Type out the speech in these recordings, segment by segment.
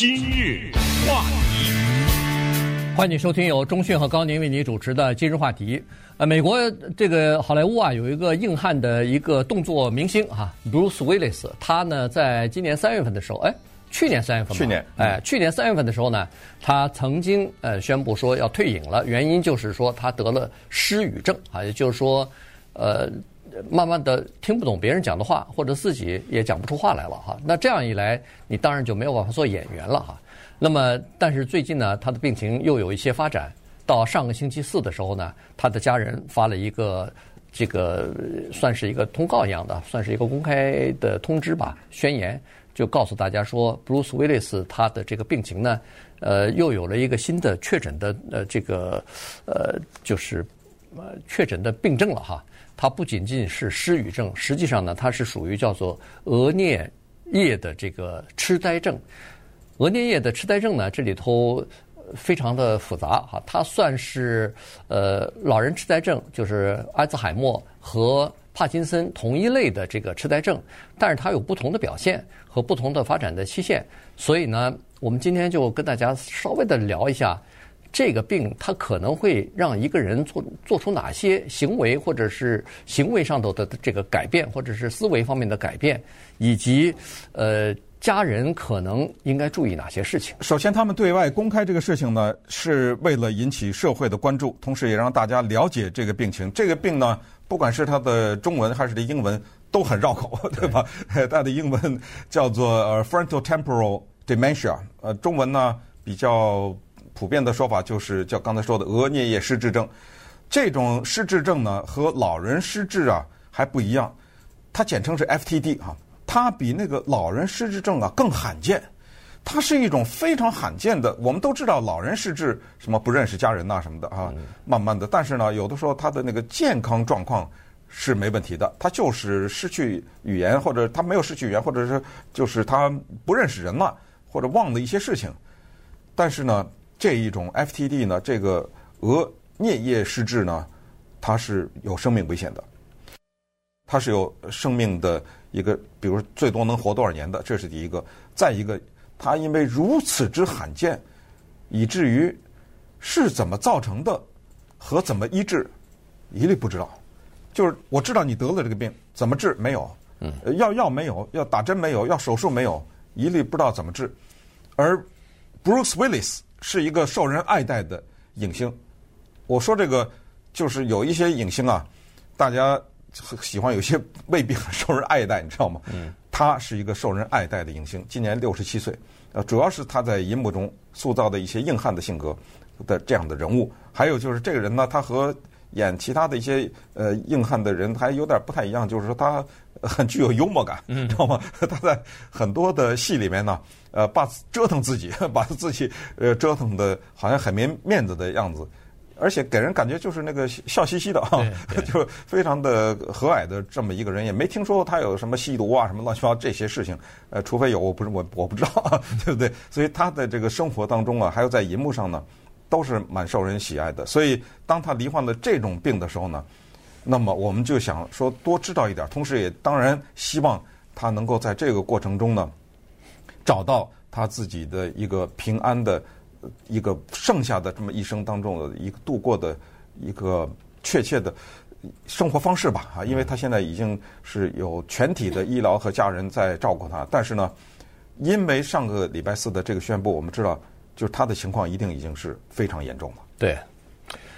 今日话题，欢迎收听由中讯和高宁为你主持的今日话题。呃，美国这个好莱坞啊，有一个硬汉的一个动作明星哈，Bruce Willis，他呢在今年三月份的时候，哎，去年三月份，去年，哎，去年三月份的时候呢，他曾经呃宣布说要退隐了，原因就是说他得了失语症啊，也就是说，呃。慢慢的听不懂别人讲的话，或者自己也讲不出话来了哈。那这样一来，你当然就没有办法做演员了哈。那么，但是最近呢，他的病情又有一些发展。到上个星期四的时候呢，他的家人发了一个这个算是一个通告一样的，算是一个公开的通知吧，宣言，就告诉大家说，Bruce Willis 他的这个病情呢，呃，又有了一个新的确诊的呃这个呃就是呃确诊的病症了哈。它不仅仅是失语症，实际上呢，它是属于叫做额颞叶的这个痴呆症。额颞叶的痴呆症呢，这里头非常的复杂哈，它算是呃老人痴呆症，就是阿兹海默和帕金森同一类的这个痴呆症，但是它有不同的表现和不同的发展的期限。所以呢，我们今天就跟大家稍微的聊一下。这个病它可能会让一个人做做出哪些行为，或者是行为上头的这个改变，或者是思维方面的改变，以及呃家人可能应该注意哪些事情。首先，他们对外公开这个事情呢，是为了引起社会的关注，同时也让大家了解这个病情。这个病呢，不管是它的中文还是的英文，都很绕口，对吧？对 它的英文叫做呃 frontotemporal dementia，呃，中文呢比较。普遍的说法就是叫刚才说的额颞叶失智症，这种失智症呢和老人失智啊还不一样，它简称是 FTD 哈，它比那个老人失智症啊更罕见，它是一种非常罕见的。我们都知道老人失智什么不认识家人呐什么的啊，慢慢的，但是呢有的时候他的那个健康状况是没问题的，他就是失去语言或者他没有失去语言，或者是就是他不认识人了或者忘了一些事情，但是呢。这一种 FTD 呢，这个额颞叶失智呢，它是有生命危险的，它是有生命的一个，比如最多能活多少年的，这是第一个。再一个，它因为如此之罕见，以至于是怎么造成的和怎么医治，一律不知道。就是我知道你得了这个病，怎么治没有？嗯，要药没有，要打针没有，要手术没有，一律不知道怎么治。而 Bruce Willis。是一个受人爱戴的影星。我说这个就是有一些影星啊，大家喜欢，有些未必很受人爱戴，你知道吗？嗯。他是一个受人爱戴的影星，今年六十七岁。呃，主要是他在银幕中塑造的一些硬汉的性格的这样的人物，还有就是这个人呢，他和演其他的一些呃硬汉的人还有点不太一样，就是说他很具有幽默感，嗯，知道吗？他在很多的戏里面呢。呃，把折腾自己，把自己呃折腾的好像很没面子的样子，而且给人感觉就是那个笑嘻嘻的啊，就非常的和蔼的这么一个人，也没听说他有什么吸毒啊什么乱七八糟这些事情，呃，除非有，我不是我我不知道，对不对？所以他的这个生活当中啊，还有在银幕上呢，都是蛮受人喜爱的。所以当他罹患了这种病的时候呢，那么我们就想说多知道一点，同时也当然希望他能够在这个过程中呢。找到他自己的一个平安的，一个剩下的这么一生当中的一个度过的一个确切的生活方式吧啊，因为他现在已经是有全体的医疗和家人在照顾他，但是呢，因为上个礼拜四的这个宣布，我们知道就是他的情况一定已经是非常严重了。对，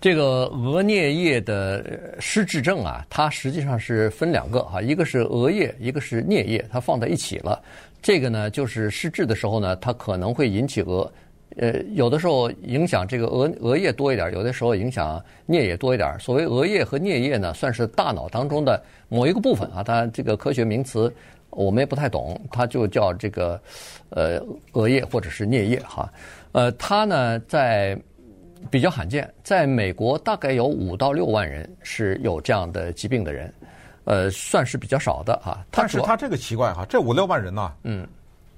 这个额颞叶的失智症啊，它实际上是分两个哈，一个是额叶，一个是颞叶，它放在一起了。这个呢，就是失智的时候呢，它可能会引起额，呃，有的时候影响这个额额叶多一点，有的时候影响颞叶多一点。所谓额叶和颞叶呢，算是大脑当中的某一个部分啊。它这个科学名词我们也不太懂，它就叫这个呃额叶或者是颞叶哈。呃，它呢在比较罕见，在美国大概有五到六万人是有这样的疾病的人。呃，算是比较少的啊。但是他这个奇怪哈，这五六万人呢，嗯，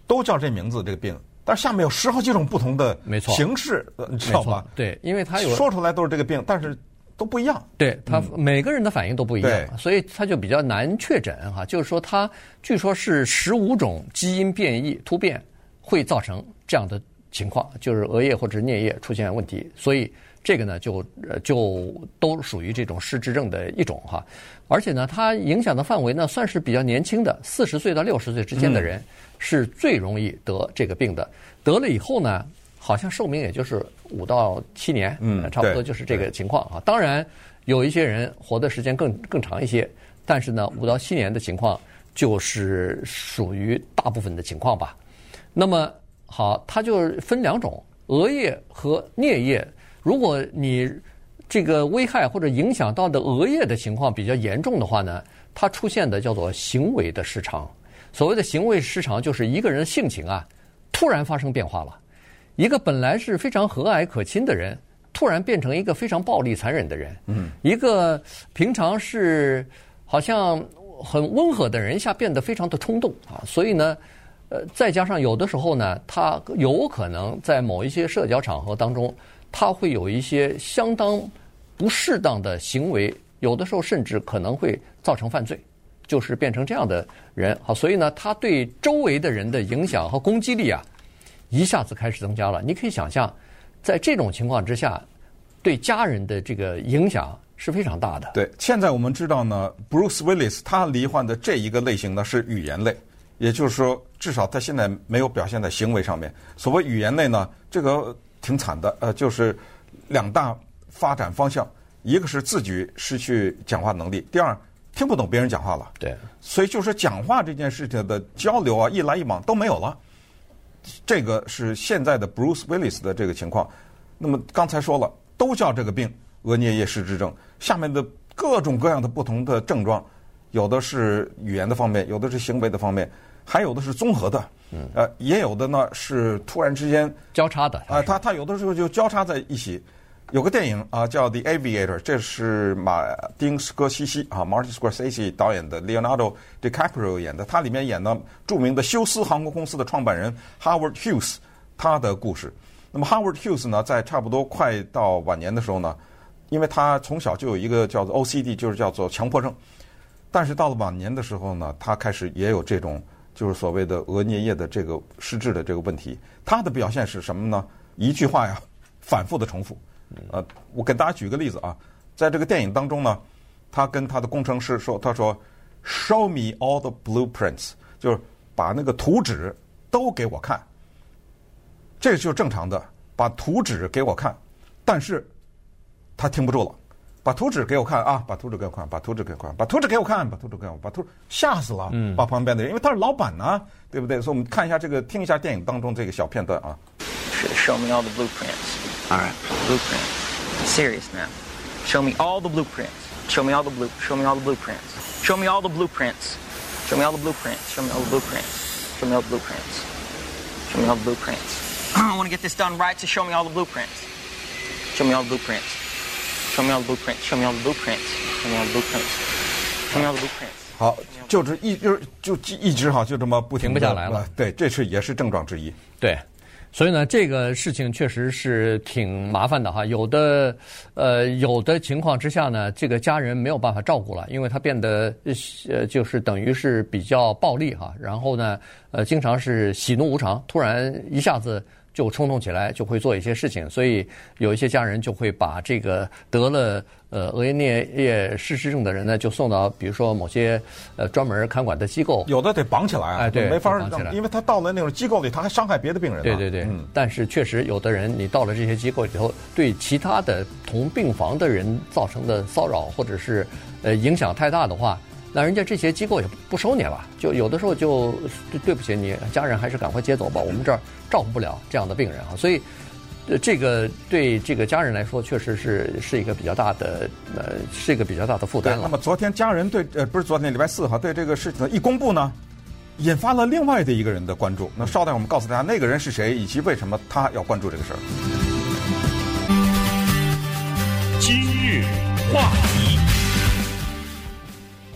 都叫这名字这个病，但是下面有十好几种不同的形式，你知道吗？对，因为他有说出来都是这个病，但是都不一样。对他每个人的反应都不一样，所以他就比较难确诊哈。就是说，他据说是十五种基因变异突变，会造成这样的情况，就是额叶或者颞叶出现问题，所以这个呢就呃就都属于这种失智症的一种哈。而且呢，它影响的范围呢算是比较年轻的，四十岁到六十岁之间的人是最容易得这个病的。得了以后呢，好像寿命也就是五到七年，嗯，差不多就是这个情况啊。当然有一些人活的时间更更长一些，但是呢，五到七年的情况就是属于大部分的情况吧。那么好，它就分两种，额叶和颞叶。如果你这个危害或者影响到的额叶的情况比较严重的话呢，它出现的叫做行为的失常。所谓的行为失常，就是一个人性情啊，突然发生变化了。一个本来是非常和蔼可亲的人，突然变成一个非常暴力残忍的人。嗯，一个平常是好像很温和的人，一下变得非常的冲动啊。所以呢。呃，再加上有的时候呢，他有可能在某一些社交场合当中，他会有一些相当不适当的行为，有的时候甚至可能会造成犯罪，就是变成这样的人。好，所以呢，他对周围的人的影响和攻击力啊，一下子开始增加了。你可以想象，在这种情况之下，对家人的这个影响是非常大的。对，现在我们知道呢，Bruce Willis 他罹患的这一个类型呢是语言类。也就是说，至少他现在没有表现在行为上面。所谓语言类呢，这个挺惨的。呃，就是两大发展方向，一个是自己失去讲话能力，第二听不懂别人讲话了。对。所以就是讲话这件事情的交流啊，一来一往都没有了。这个是现在的 Bruce Willis 的这个情况。那么刚才说了，都叫这个病额颞叶失智症。下面的各种各样的不同的症状。有的是语言的方面，有的是行为的方面，还有的是综合的，呃，也有的呢是突然之间交叉的啊，它它有的时候就交叉在一起。有个电影啊叫《The Aviator》，这是马丁斯科西西啊，Martin Scorsese 导演的，Leonardo DiCaprio 演的。他里面演的著名的休斯航空公司的创办人 Howard Hughes 他的故事。那么 Howard Hughes 呢，在差不多快到晚年的时候呢，因为他从小就有一个叫做 OCD，就是叫做强迫症。但是到了晚年的时候呢，他开始也有这种就是所谓的额颞叶的这个失智的这个问题。他的表现是什么呢？一句话呀，反复的重复。呃，我给大家举个例子啊，在这个电影当中呢，他跟他的工程师说：“他说，Show me all the blueprints，就是把那个图纸都给我看。”这就是正常的，把图纸给我看。但是他听不住了。把图纸给我看啊！把图纸给我看，把图纸给我看，把图纸给我看，把图纸给我，把图吓死了，把旁边的人，因为他是老板呢，对不对？所以我们看一下这个，听一下电影当中这个小片段啊。Show me all the blueprints. All right, blueprints. Serious now. Show me all the blueprints. Show me all the blue. Show me all the blueprints. Show me all the blueprints. Show me all the blueprints. Show me all the blueprints. Show me all the blueprints. Show me all the blueprints. I want to get this done right, so show me all the blueprints. Show me all the blueprints. Show me all the blueprints. Show me all the blueprints. Show me all the blueprints. Show me all the blueprints. 好，就是一就是就一直哈，就这么不停，停不下来了。对，这是也是症状之一。对，所以呢，这个事情确实是挺麻烦的哈。有的呃，有的情况之下呢，这个家人没有办法照顾了，因为他变得呃，就是等于是比较暴力哈。然后呢，呃，经常是喜怒无常，突然一下子。就冲动起来，就会做一些事情，所以有一些家人就会把这个得了呃额叶颞叶失智症的人呢，就送到比如说某些呃专门看管的机构。有的得绑起来啊，哎，对，没法绑起来，因为他到了那种机构里，他还伤害别的病人。对对对，嗯。但是确实有的人，你到了这些机构以后，对其他的同病房的人造成的骚扰或者是呃影响太大的话。那人家这些机构也不收你了，就有的时候就对不起你家人，还是赶快接走吧。我们这儿照顾不了这样的病人啊，所以这个对这个家人来说，确实是是一个比较大的呃，是一个比较大的负担了。那么昨天家人对呃，不是昨天礼拜四哈，对这个事情一公布呢，引发了另外的一个人的关注。那稍待我们告诉大家那个人是谁，以及为什么他要关注这个事儿。今日话题。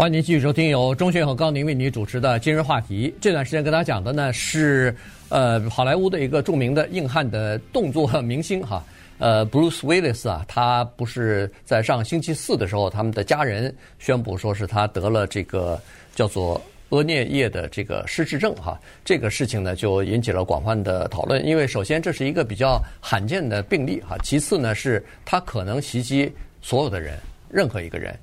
欢迎您继续收听由钟迅和高宁为您主持的今日话题。这段时间跟大家讲的呢是，呃，好莱坞的一个著名的硬汉的动作明星哈，呃，Bruce Willis 啊，他不是在上星期四的时候，他们的家人宣布说是他得了这个叫做额颞叶的这个失智症哈，这个事情呢就引起了广泛的讨论。因为首先这是一个比较罕见的病例哈，其次呢是它可能袭击所有的人，任何一个人。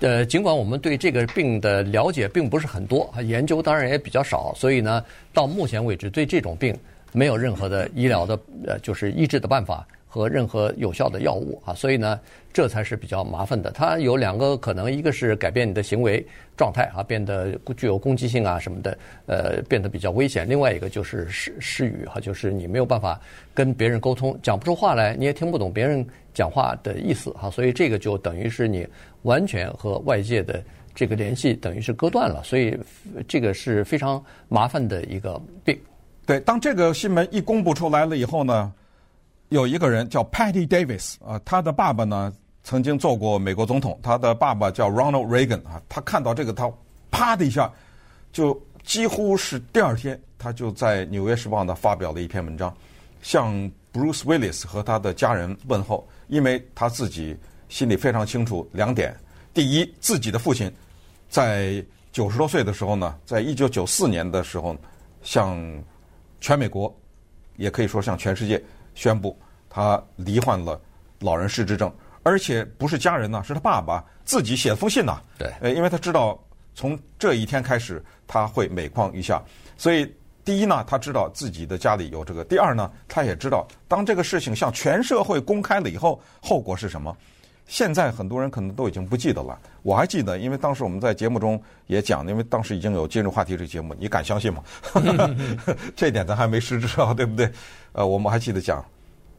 呃，尽管我们对这个病的了解并不是很多，研究当然也比较少，所以呢，到目前为止对这种病没有任何的医疗的呃就是医治的办法。和任何有效的药物啊，所以呢，这才是比较麻烦的。它有两个可能，一个是改变你的行为状态啊，变得具有攻击性啊什么的，呃，变得比较危险。另外一个就是失失语哈，就是你没有办法跟别人沟通，讲不出话来，你也听不懂别人讲话的意思哈。所以这个就等于是你完全和外界的这个联系等于是割断了。所以这个是非常麻烦的一个病。对，当这个新闻一公布出来了以后呢，有一个人叫 Patty Davis 啊，他的爸爸呢曾经做过美国总统，他的爸爸叫 Ronald Reagan 啊。他看到这个，他啪的一下，就几乎是第二天，他就在《纽约时报》呢发表了一篇文章，向 Bruce Willis 和他的家人问候，因为他自己心里非常清楚两点：第一，自己的父亲在九十多岁的时候呢，在一九九四年的时候，向全美国，也可以说向全世界。宣布他罹患了老人失智症，而且不是家人呢，是他爸爸自己写了封信呐。对，呃，因为他知道从这一天开始他会每况愈下，所以第一呢，他知道自己的家里有这个；第二呢，他也知道当这个事情向全社会公开了以后，后果是什么。现在很多人可能都已经不记得了，我还记得，因为当时我们在节目中也讲，因为当时已经有今日话题这个节目，你敢相信吗？这点咱还没实质啊，对不对？呃，我们还记得讲，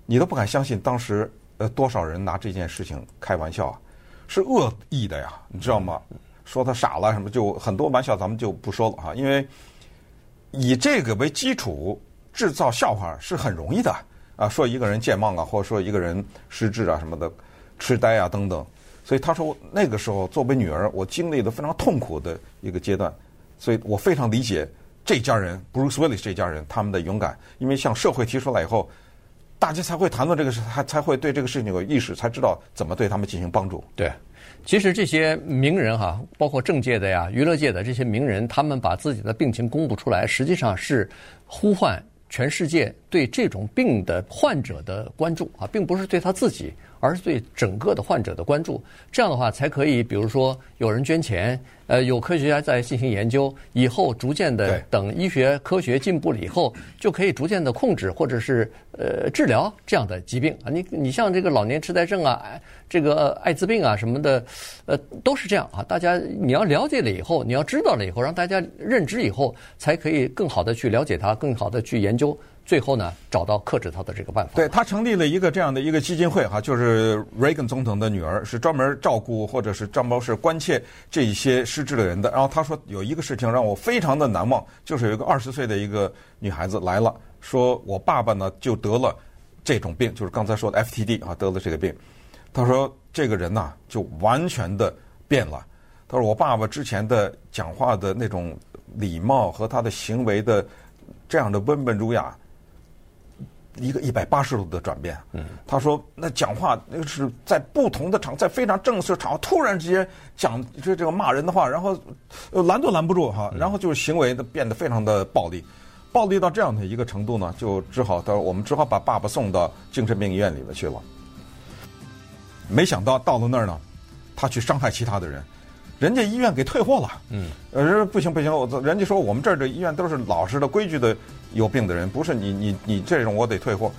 你都不敢相信，当时呃多少人拿这件事情开玩笑啊，是恶意的呀，你知道吗？说他傻了什么，就很多玩笑咱们就不说了哈，因为以这个为基础制造笑话是很容易的啊，说一个人健忘啊，或者说一个人失智啊什么的。痴呆啊，等等，所以他说那个时候作为女儿，我经历了非常痛苦的一个阶段，所以我非常理解这家人，Bruce Willis 这家人他们的勇敢，因为向社会提出来以后，大家才会谈论这个事，才才会对这个事情有意识，才知道怎么对他们进行帮助。对，其实这些名人哈，包括政界的呀、娱乐界的这些名人，他们把自己的病情公布出来，实际上是呼唤全世界对这种病的患者的关注啊，并不是对他自己。而是对整个的患者的关注，这样的话才可以，比如说有人捐钱，呃，有科学家在进行研究，以后逐渐的等医学科学进步了以后，就可以逐渐的控制或者是呃治疗这样的疾病啊。你你像这个老年痴呆症啊，这个艾滋病啊什么的，呃，都是这样啊。大家你要了解了以后，你要知道了以后，让大家认知以后，才可以更好的去了解它，更好的去研究。最后呢，找到克制他的这个办法。对，他成立了一个这样的一个基金会哈，就是 Reagan 总统的女儿是专门照顾或者是专门是关切这一些失智的人的。然后他说有一个事情让我非常的难忘，就是有一个二十岁的一个女孩子来了，说我爸爸呢就得了这种病，就是刚才说的 FTD 啊，得了这个病。他说这个人呐就完全的变了。他说我爸爸之前的讲话的那种礼貌和他的行为的这样的温文儒雅。一个一百八十度的转变。嗯，他说那讲话那个是在不同的场，在非常正式的场合，突然之间讲这这个骂人的话，然后拦都拦不住哈，然后就是行为的变得非常的暴力，暴力到这样的一个程度呢，就只好他我们只好把爸爸送到精神病医院里面去了。没想到到了那儿呢，他去伤害其他的人，人家医院给退货了。嗯，呃，不行不行，我人家说我们这儿的医院都是老实的规矩的。有病的人不是你你你这种我得退货，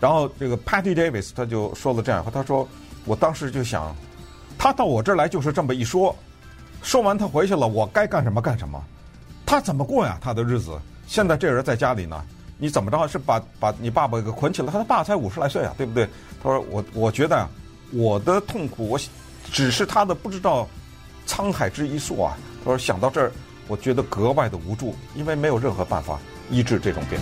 然后这个 Patty Davis 他就说了这样的话，他说我当时就想，他到我这儿来就是这么一说，说完他回去了，我该干什么干什么，他怎么过呀？他的日子现在这人在家里呢，你怎么着是把把你爸爸给捆起来？他的爸才五十来岁啊，对不对？他说我我觉得啊，我的痛苦我只是他的不知道沧海之一粟啊。他说想到这儿，我觉得格外的无助，因为没有任何办法。医治这种病。